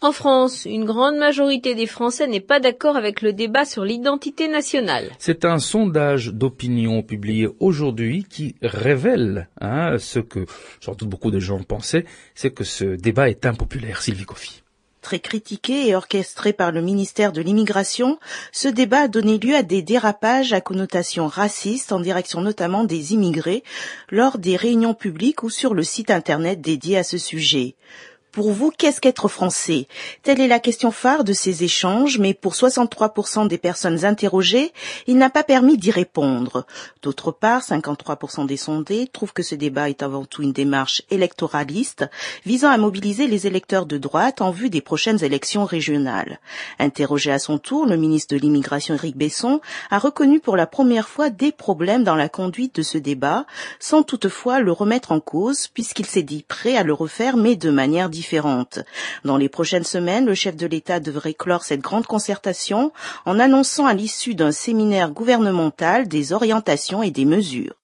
En France, une grande majorité des Français n'est pas d'accord avec le débat sur l'identité nationale. C'est un sondage d'opinion publié aujourd'hui qui révèle hein, ce que, sans doute beaucoup de gens pensaient, c'est que ce débat est impopulaire. Sylvie Coffy. Très critiqué et orchestré par le ministère de l'Immigration, ce débat a donné lieu à des dérapages à connotation raciste en direction notamment des immigrés lors des réunions publiques ou sur le site internet dédié à ce sujet. Pour vous, qu'est-ce qu'être français? Telle est la question phare de ces échanges, mais pour 63% des personnes interrogées, il n'a pas permis d'y répondre. D'autre part, 53% des sondés trouvent que ce débat est avant tout une démarche électoraliste visant à mobiliser les électeurs de droite en vue des prochaines élections régionales. Interrogé à son tour, le ministre de l'Immigration Eric Besson a reconnu pour la première fois des problèmes dans la conduite de ce débat, sans toutefois le remettre en cause, puisqu'il s'est dit prêt à le refaire, mais de manière différente dans les prochaines semaines, le chef de l'État devrait clore cette grande concertation en annonçant à l'issue d'un séminaire gouvernemental des orientations et des mesures.